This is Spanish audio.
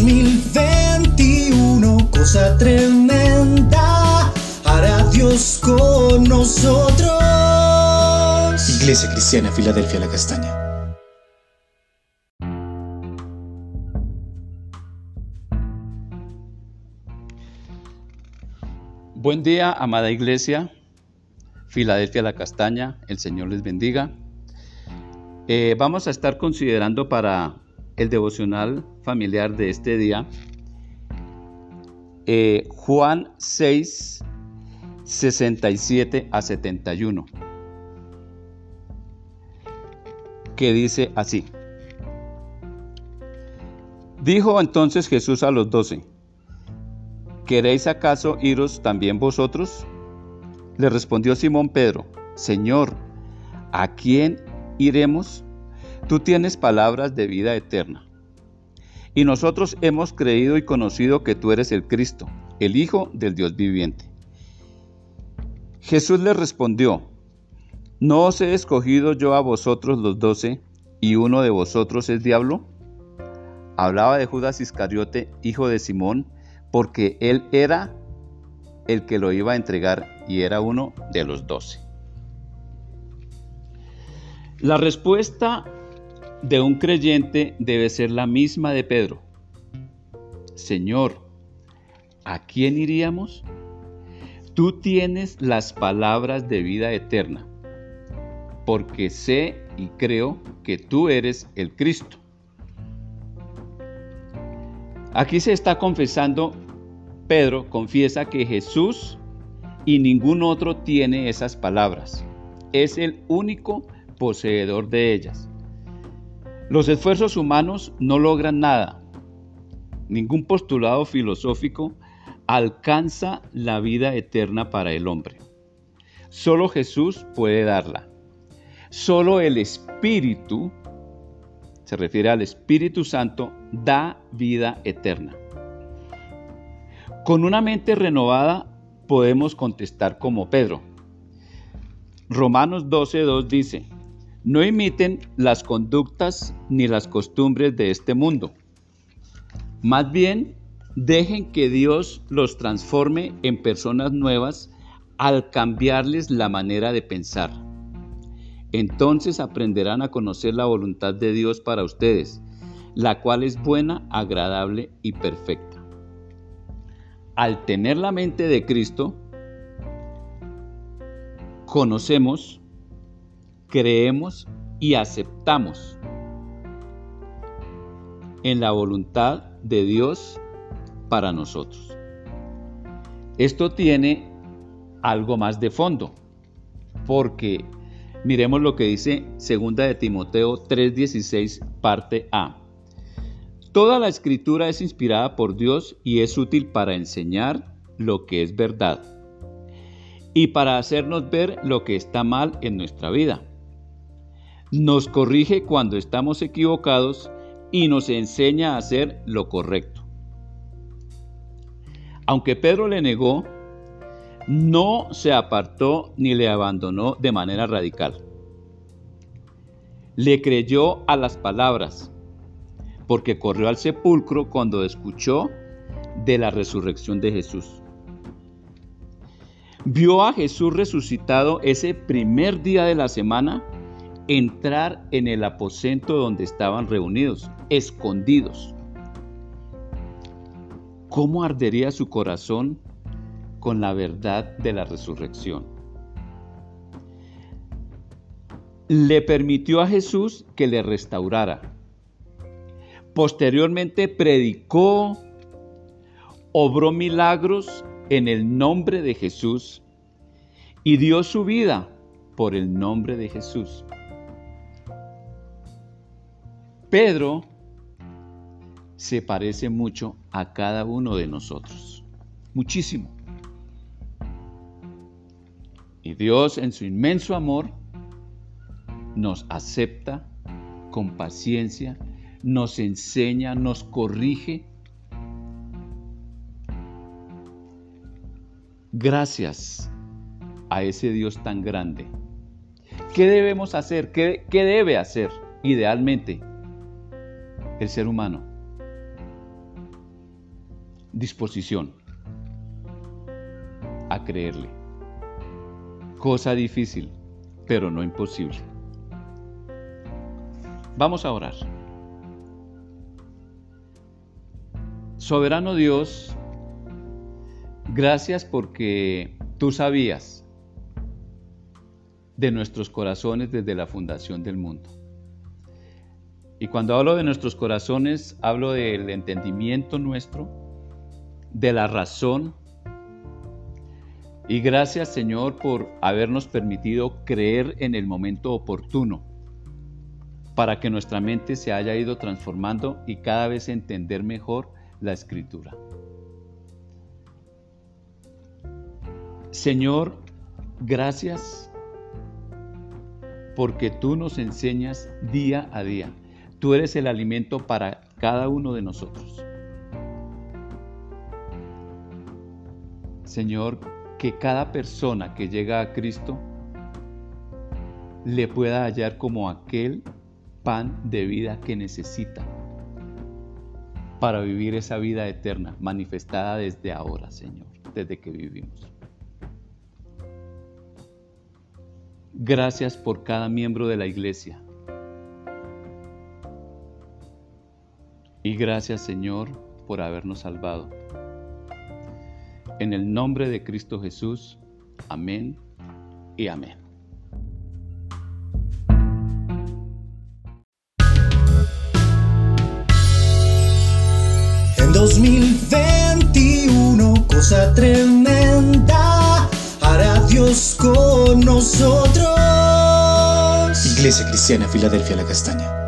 2021, cosa tremenda, hará Dios con nosotros. Iglesia Cristiana, Filadelfia, la Castaña. Buen día, amada iglesia, Filadelfia la Castaña, el Señor les bendiga. Eh, vamos a estar considerando para el devocional familiar de este día eh, Juan 6, 67 a 71, que dice así. Dijo entonces Jesús a los doce, ¿queréis acaso iros también vosotros? Le respondió Simón Pedro, Señor, ¿a quién iremos? Tú tienes palabras de vida eterna. Y nosotros hemos creído y conocido que tú eres el Cristo, el Hijo del Dios viviente. Jesús le respondió, ¿no os he escogido yo a vosotros los doce y uno de vosotros es diablo? Hablaba de Judas Iscariote, hijo de Simón, porque él era el que lo iba a entregar y era uno de los doce. La respuesta de un creyente debe ser la misma de Pedro. Señor, ¿a quién iríamos? Tú tienes las palabras de vida eterna, porque sé y creo que tú eres el Cristo. Aquí se está confesando, Pedro confiesa que Jesús y ningún otro tiene esas palabras. Es el único poseedor de ellas. Los esfuerzos humanos no logran nada. Ningún postulado filosófico alcanza la vida eterna para el hombre. Solo Jesús puede darla. Solo el Espíritu, se refiere al Espíritu Santo, da vida eterna. Con una mente renovada podemos contestar como Pedro. Romanos 12.2 dice, no imiten las conductas ni las costumbres de este mundo. Más bien, dejen que Dios los transforme en personas nuevas al cambiarles la manera de pensar. Entonces aprenderán a conocer la voluntad de Dios para ustedes, la cual es buena, agradable y perfecta. Al tener la mente de Cristo, conocemos creemos y aceptamos en la voluntad de Dios para nosotros. Esto tiene algo más de fondo, porque miremos lo que dice 2 de Timoteo 3:16 parte A. Toda la escritura es inspirada por Dios y es útil para enseñar lo que es verdad y para hacernos ver lo que está mal en nuestra vida nos corrige cuando estamos equivocados y nos enseña a hacer lo correcto. Aunque Pedro le negó, no se apartó ni le abandonó de manera radical. Le creyó a las palabras, porque corrió al sepulcro cuando escuchó de la resurrección de Jesús. Vio a Jesús resucitado ese primer día de la semana entrar en el aposento donde estaban reunidos, escondidos. ¿Cómo ardería su corazón con la verdad de la resurrección? Le permitió a Jesús que le restaurara. Posteriormente predicó, obró milagros en el nombre de Jesús y dio su vida por el nombre de Jesús. Pedro se parece mucho a cada uno de nosotros, muchísimo. Y Dios en su inmenso amor nos acepta con paciencia, nos enseña, nos corrige. Gracias a ese Dios tan grande. ¿Qué debemos hacer? ¿Qué, qué debe hacer idealmente? El ser humano. disposición a creerle. Cosa difícil, pero no imposible. Vamos a orar. Soberano Dios, gracias porque tú sabías de nuestros corazones desde la fundación del mundo. Y cuando hablo de nuestros corazones, hablo del entendimiento nuestro, de la razón. Y gracias Señor por habernos permitido creer en el momento oportuno, para que nuestra mente se haya ido transformando y cada vez entender mejor la escritura. Señor, gracias porque tú nos enseñas día a día. Tú eres el alimento para cada uno de nosotros. Señor, que cada persona que llega a Cristo le pueda hallar como aquel pan de vida que necesita para vivir esa vida eterna manifestada desde ahora, Señor, desde que vivimos. Gracias por cada miembro de la iglesia Y gracias Señor por habernos salvado. En el nombre de Cristo Jesús, amén y amén. En 2021, cosa tremenda, hará Dios con nosotros. Iglesia Cristiana Filadelfia La Castaña